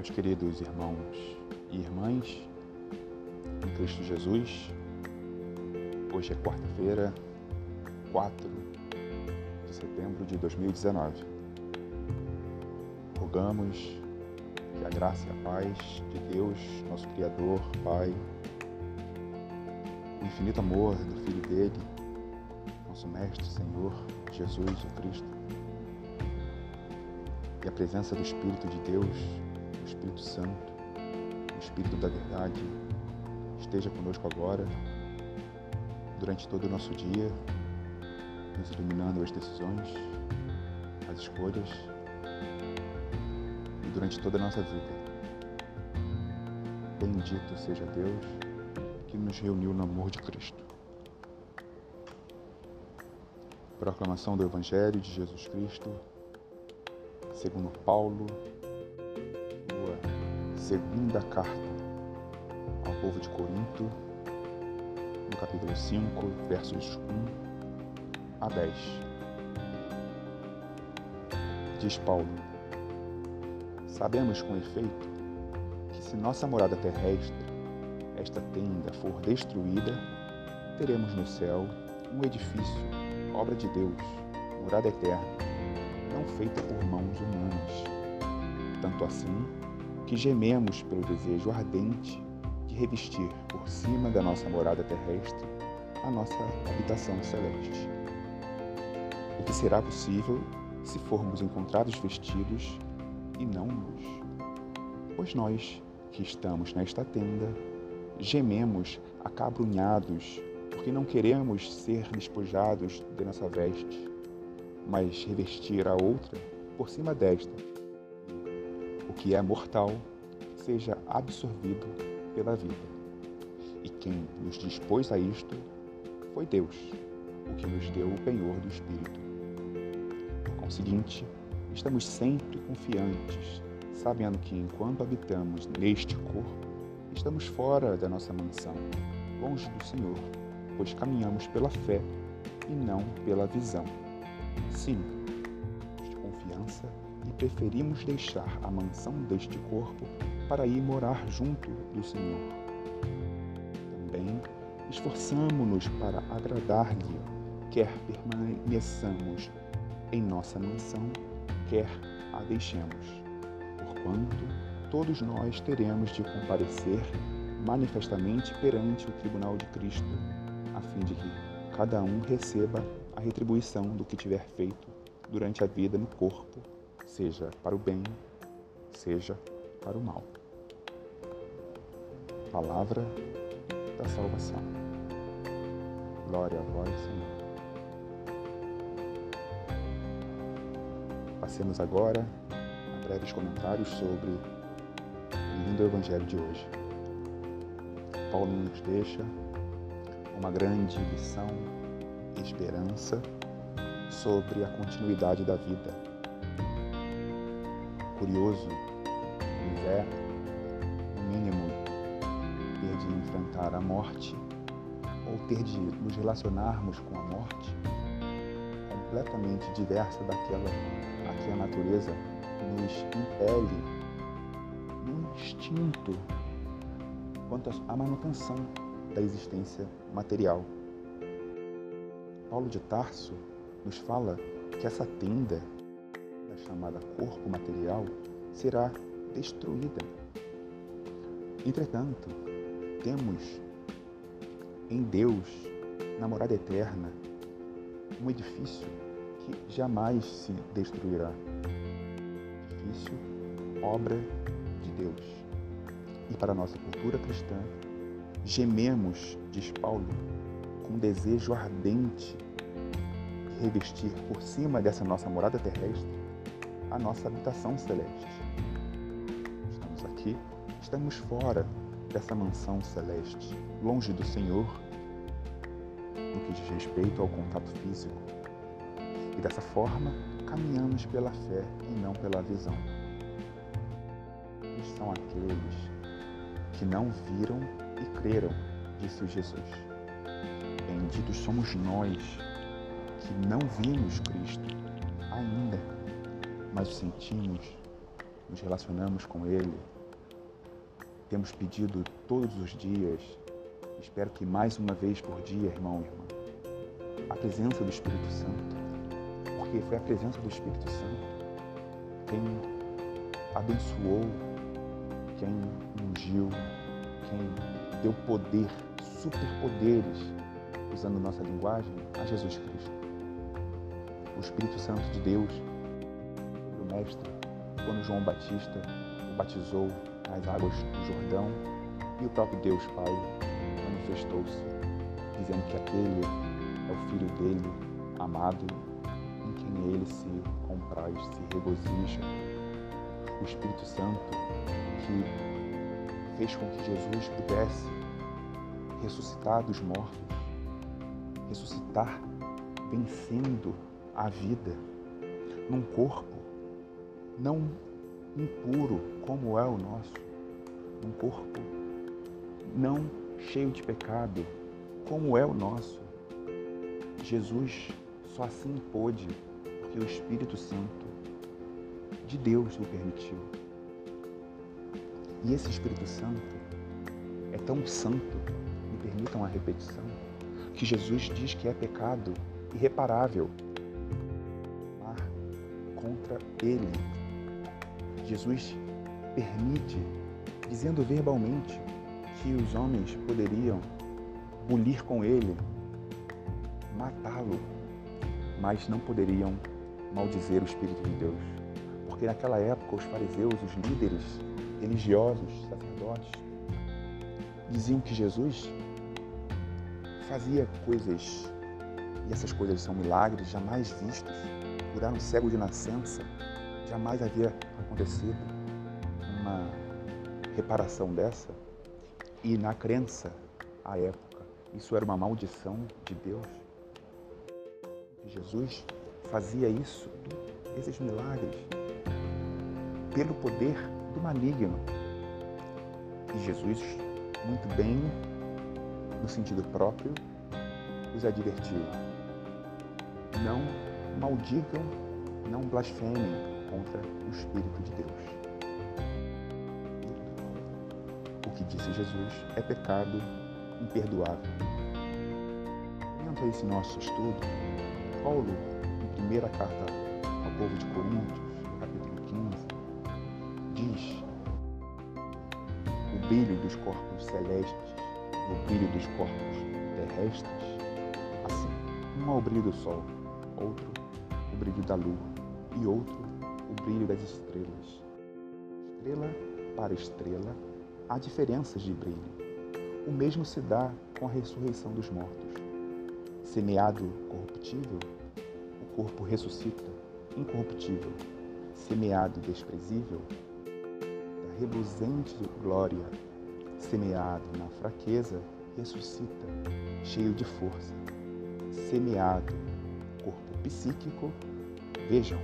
Meus queridos irmãos e irmãs, em Cristo Jesus, hoje é quarta-feira, 4 de setembro de 2019. Rogamos que a graça e a paz de Deus, nosso Criador, Pai, o infinito amor do Filho dele, nosso Mestre, Senhor, Jesus, o Cristo, e a presença do Espírito de Deus Espírito Santo, o Espírito da Verdade, esteja conosco agora, durante todo o nosso dia, nos iluminando as decisões, as escolhas e durante toda a nossa vida. Bendito seja Deus que nos reuniu no amor de Cristo. Proclamação do Evangelho de Jesus Cristo, segundo Paulo, segunda carta ao povo de Corinto, no capítulo 5, versos 1 a 10. Diz Paulo: Sabemos com efeito que se nossa morada terrestre, esta tenda, for destruída, teremos no céu um edifício, obra de Deus, morada eterna, não feita por mãos humanas. Tanto assim, que gememos pelo desejo ardente de revestir por cima da nossa morada terrestre a nossa habitação celeste. O que será possível se formos encontrados vestidos e não nus? Pois nós, que estamos nesta tenda, gememos acabrunhados, porque não queremos ser despojados de nossa veste, mas revestir a outra por cima desta que é mortal seja absorvido pela vida. E quem nos dispôs a isto foi Deus, o que nos deu o penhor do Espírito. Por conseguinte, estamos sempre confiantes, sabendo que enquanto habitamos neste corpo, estamos fora da nossa mansão, longe do Senhor, pois caminhamos pela fé e não pela visão. Sim, e preferimos deixar a mansão deste corpo para ir morar junto do Senhor. Também esforçamo-nos para agradar-lhe, quer permaneçamos em nossa mansão, quer a deixemos. Porquanto todos nós teremos de comparecer manifestamente perante o tribunal de Cristo, a fim de que cada um receba a retribuição do que tiver feito durante a vida no corpo seja para o bem, seja para o mal. Palavra da salvação. Glória a vós, Senhor. Passemos agora a breves comentários sobre o lindo Evangelho de hoje. Paulo nos deixa uma grande lição esperança sobre a continuidade da vida curioso nos é, no mínimo, ter de enfrentar a morte ou ter de nos relacionarmos com a morte completamente diversa daquela a que a natureza nos impele no instinto quanto à manutenção da existência material. Paulo de Tarso nos fala que essa tenda chamada corpo material, será destruída. Entretanto, temos em Deus, na morada eterna, um edifício que jamais se destruirá. Edifício, obra de Deus. E para nossa cultura cristã, gememos, diz Paulo, com desejo ardente de revestir por cima dessa nossa morada terrestre a nossa habitação celeste. Estamos aqui, estamos fora dessa mansão celeste, longe do Senhor, no que diz respeito ao contato físico. E dessa forma, caminhamos pela fé e não pela visão. Eles são aqueles que não viram e creram, disse Jesus. Benditos somos nós que não vimos Cristo ainda mas o sentimos, nos relacionamos com Ele temos pedido todos os dias, espero que mais uma vez por dia, irmão e irmã, a presença do Espírito Santo. Porque foi a presença do Espírito Santo quem abençoou, quem ungiu, quem deu poder, superpoderes, usando nossa linguagem, a Jesus Cristo. O Espírito Santo de Deus, Mestre, quando João Batista o batizou nas águas do Jordão, e o próprio Deus Pai manifestou-se, dizendo que aquele é o Filho dele, amado, em quem ele se compraz, se regozija. O Espírito Santo que fez com que Jesus pudesse ressuscitar dos mortos, ressuscitar vencendo a vida num corpo não impuro como é o nosso, um corpo não cheio de pecado como é o nosso. Jesus só assim pôde porque o Espírito Santo de Deus o permitiu. E esse Espírito Santo é tão santo, me permitam a repetição, que Jesus diz que é pecado irreparável contra ele Jesus permite, dizendo verbalmente que os homens poderiam bulir com ele, matá-lo, mas não poderiam maldizer o Espírito de Deus. Porque naquela época os fariseus, os líderes religiosos, sacerdotes, diziam que Jesus fazia coisas, e essas coisas são milagres jamais vistos, curar um cego de nascença, jamais havia acontecido uma reparação dessa. E na crença, à época, isso era uma maldição de Deus. Jesus fazia isso, esses milagres, pelo poder do maligno. E Jesus, muito bem, no sentido próprio, os advertiu: não maldigam, não blasfemem, contra o Espírito de Deus. O que disse Jesus é pecado imperdoável. Dentro esse nosso estudo, Paulo, em primeira carta ao povo de Coríntios, capítulo 15, diz o brilho dos corpos celestes, o brilho dos corpos terrestres, assim, um é o brilho do sol, outro o brilho da lua e outro brilho das estrelas. Estrela para estrela, há diferenças de brilho. O mesmo se dá com a ressurreição dos mortos. Semeado corruptível, o corpo ressuscita incorruptível. Semeado desprezível, da reluzente glória. Semeado na fraqueza, ressuscita, cheio de força. Semeado corpo psíquico, vejam,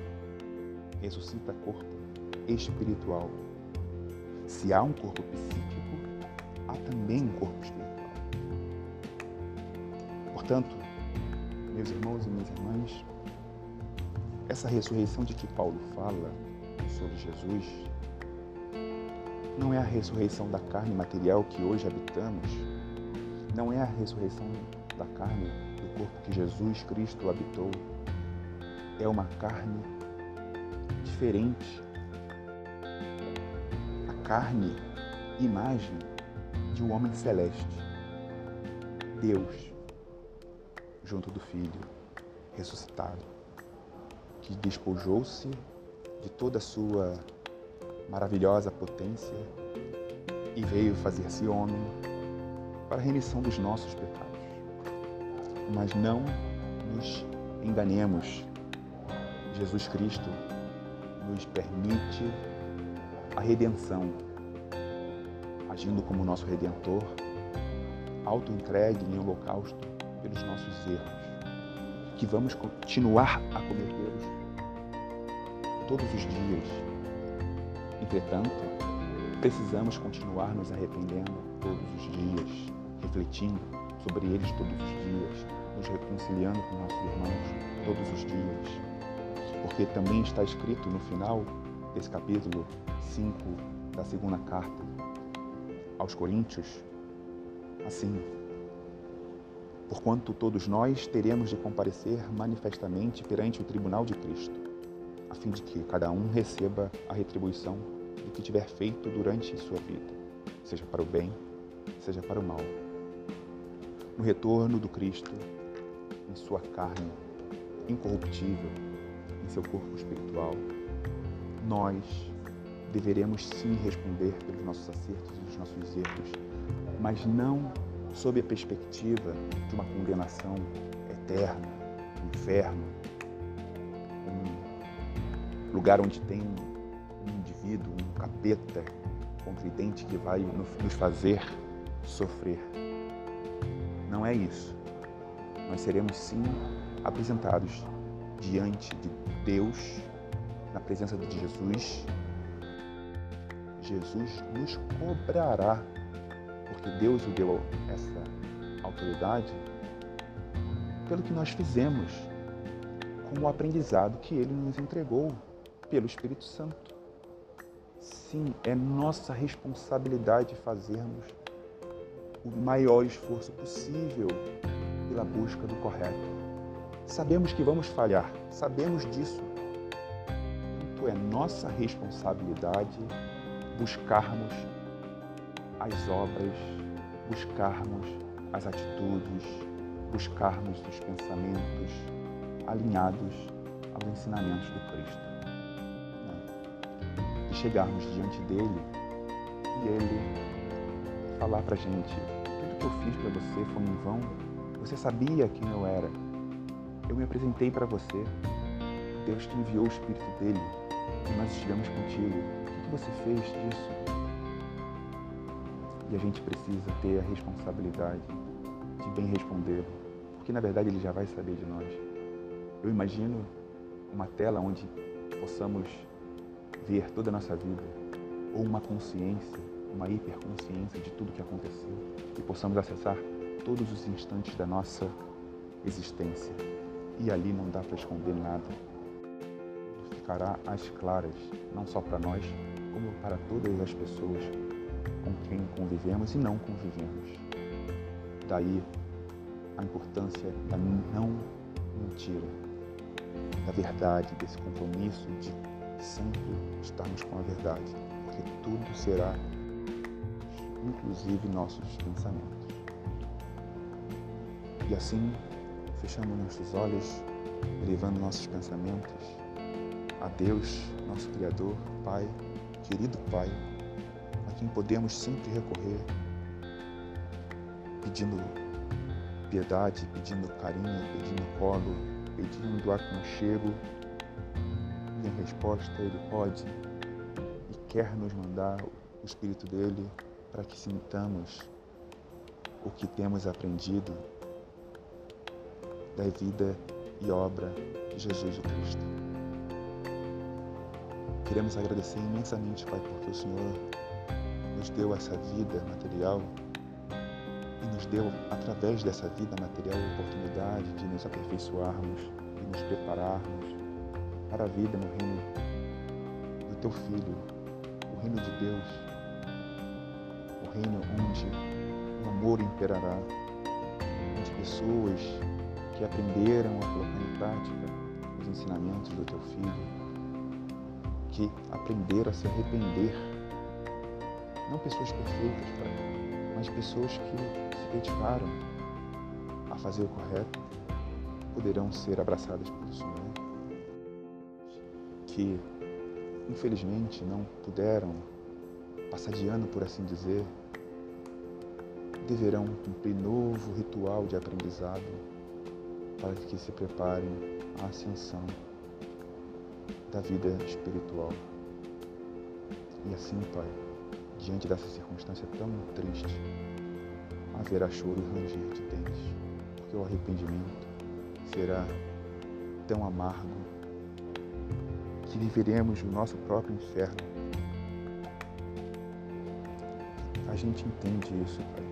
ressuscita corpo espiritual. Se há um corpo psíquico, há também um corpo espiritual. Portanto, meus irmãos e minhas irmãs, essa ressurreição de que Paulo fala sobre Jesus não é a ressurreição da carne material que hoje habitamos, não é a ressurreição da carne do corpo que Jesus Cristo habitou, é uma carne diferente. A carne, imagem de um homem celeste. Deus, junto do Filho, ressuscitado, que despojou-se de toda a sua maravilhosa potência e veio fazer-se homem para a remissão dos nossos pecados. Mas não nos enganemos. Jesus Cristo nos permite a redenção, agindo como nosso redentor, auto-entregue em holocausto pelos nossos erros, que vamos continuar a cometê-los todos os dias. Entretanto, precisamos continuar nos arrependendo todos os dias, refletindo sobre eles todos os dias, nos reconciliando com nossos irmãos todos os dias porque também está escrito no final desse capítulo 5 da segunda carta aos Coríntios, assim: Porquanto todos nós teremos de comparecer manifestamente perante o tribunal de Cristo, a fim de que cada um receba a retribuição do que tiver feito durante sua vida, seja para o bem, seja para o mal. No retorno do Cristo, em sua carne incorruptível, em seu corpo espiritual, nós deveremos sim responder pelos nossos acertos e os nossos erros, mas não sob a perspectiva de uma condenação eterna, um inferno, um lugar onde tem um indivíduo, um capeta contridente que vai nos fazer sofrer. Não é isso. Nós seremos sim apresentados diante de Deus, na presença de Jesus. Jesus nos cobrará, porque Deus o deu essa autoridade pelo que nós fizemos, com o aprendizado que ele nos entregou pelo Espírito Santo. Sim, é nossa responsabilidade fazermos o maior esforço possível pela busca do correto. Sabemos que vamos falhar, sabemos disso. Então é nossa responsabilidade buscarmos as obras, buscarmos as atitudes, buscarmos os pensamentos alinhados aos ensinamentos do Cristo. E chegarmos diante dele e ele falar para gente: tudo que eu fiz para você foi em vão, você sabia quem eu era eu me apresentei para você. Deus te enviou o Espírito dele e nós estivemos contigo. O que você fez disso? E a gente precisa ter a responsabilidade de bem responder, porque na verdade ele já vai saber de nós. Eu imagino uma tela onde possamos ver toda a nossa vida, ou uma consciência, uma hiperconsciência de tudo que aconteceu e possamos acessar todos os instantes da nossa existência e ali não dá para esconder nada. Ficará às claras, não só para nós, como para todas as pessoas com quem convivemos e não convivemos. Daí a importância da não mentira, da verdade, desse compromisso de sempre estarmos com a verdade, porque tudo será, inclusive nossos pensamentos. E assim fechamos nossos olhos, elevando nossos pensamentos a Deus, nosso Criador, Pai, querido Pai, a quem podemos sempre recorrer, pedindo piedade, pedindo carinho, pedindo colo, pedindo aconchego. E em resposta, Ele pode e quer nos mandar o Espírito dele para que sintamos o que temos aprendido da vida e obra de Jesus Cristo. Queremos agradecer imensamente, Pai, porque o Senhor nos deu essa vida material e nos deu, através dessa vida material, a oportunidade de nos aperfeiçoarmos e nos prepararmos para a vida no reino do Teu Filho, o reino de Deus, o reino onde o amor imperará, onde pessoas que aprenderam a colocar em prática os ensinamentos do teu filho, que aprenderam a se arrepender. Não pessoas perfeitas, Pai, mas pessoas que se dedicaram a fazer o correto, poderão ser abraçadas pelo Senhor. Que, infelizmente, não puderam passar de ano, por assim dizer, deverão cumprir novo ritual de aprendizado para que se preparem à ascensão da vida espiritual. E assim, Pai, diante dessa circunstância tão triste, haverá choro e ranger de dentes, porque o arrependimento será tão amargo que viveremos o nosso próprio inferno. A gente entende isso, Pai.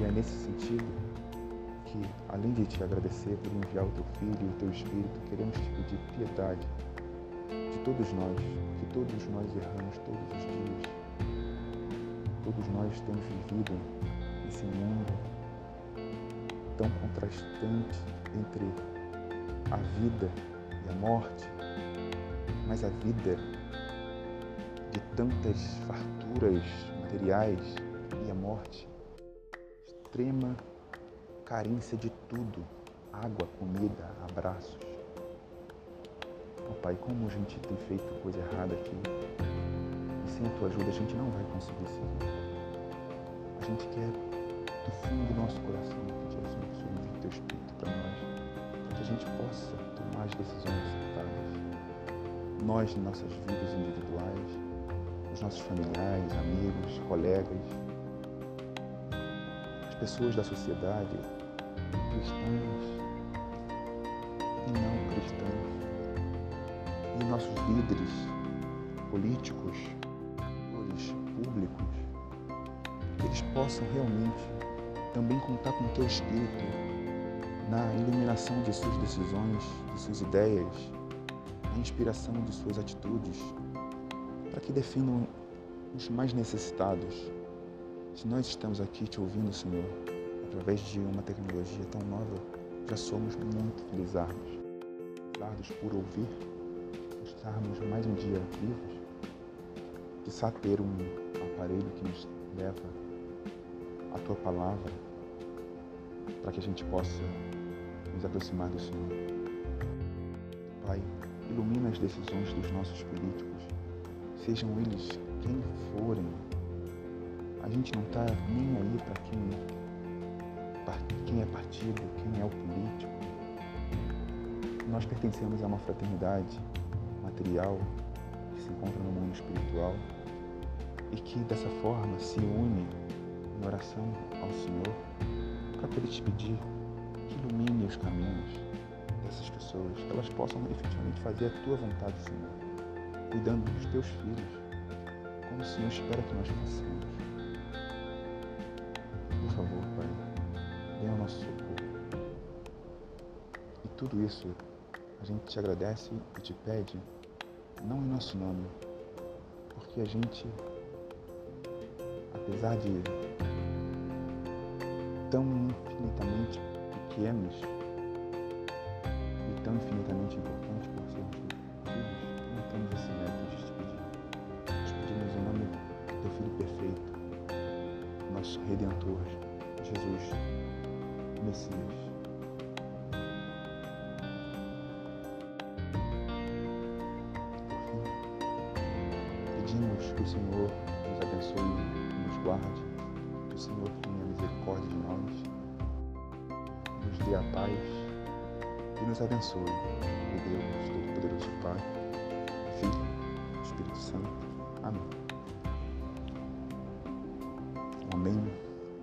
E é nesse sentido que, além de te agradecer por enviar o teu Filho e o teu Espírito, queremos te pedir piedade de todos nós, que todos nós erramos todos os dias. todos nós temos vivido nesse mundo tão contrastante entre a vida e a morte, mas a vida de tantas farturas materiais e a morte, extrema carência de tudo, água, comida, abraços. Oh, Pai, como a gente tem feito coisa errada aqui, e sem a Tua ajuda a gente não vai conseguir seguir. A gente quer, do fundo do nosso coração, que o Senhor o Teu Espírito para nós, para que a gente possa tomar as decisões acertadas. Nós, em nossas vidas individuais, os nossos familiares, amigos, colegas, as pessoas da sociedade, cristãos e não cristãos, e nossos líderes políticos, públicos, que eles possam realmente também contar com o teu Espírito na iluminação de suas decisões, de suas ideias, na inspiração de suas atitudes, para que definam os mais necessitados. Se nós estamos aqui te ouvindo, Senhor, através de uma tecnologia tão nova, já somos muito felizardos. Felizardos por ouvir, estarmos mais um dia vivos, de ter um aparelho que nos leva à Tua palavra, para que a gente possa nos aproximar do Senhor. Pai, ilumina as decisões dos nossos políticos, sejam eles quem forem. A gente não está nem aí para quem quem é partido, quem é o político. Nós pertencemos a uma fraternidade material que se encontra no mundo espiritual e que dessa forma se une em oração ao Senhor para poder te pedir que ilumine os caminhos dessas pessoas, que elas possam efetivamente fazer a tua vontade, Senhor, cuidando dos teus filhos, como o Senhor espera que nós façamos. Tudo isso a gente te agradece e te pede, não em nosso nome, porque a gente, apesar de tão infinitamente pequenos e tão infinitamente importantes por sermos filhos, não temos esse método de te pedir. Te pedimos em nome do teu Filho perfeito, nosso Redentor, Jesus. Messias. Pedimos que o Senhor nos abençoe e nos guarde, que o Senhor tenha misericórdia de nós, nos dê a paz e nos abençoe. O Deus Todo-Poderoso Pai, Filho, Espírito Santo. Amém. amém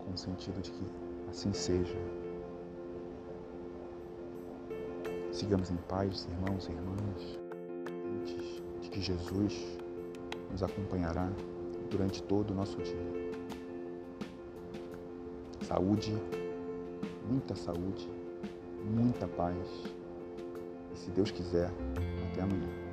com o sentido de que assim seja. Sigamos em paz, irmãos e irmãs, de que Jesus nos acompanhará durante todo o nosso dia. Saúde, muita saúde, muita paz. E se Deus quiser, até amanhã.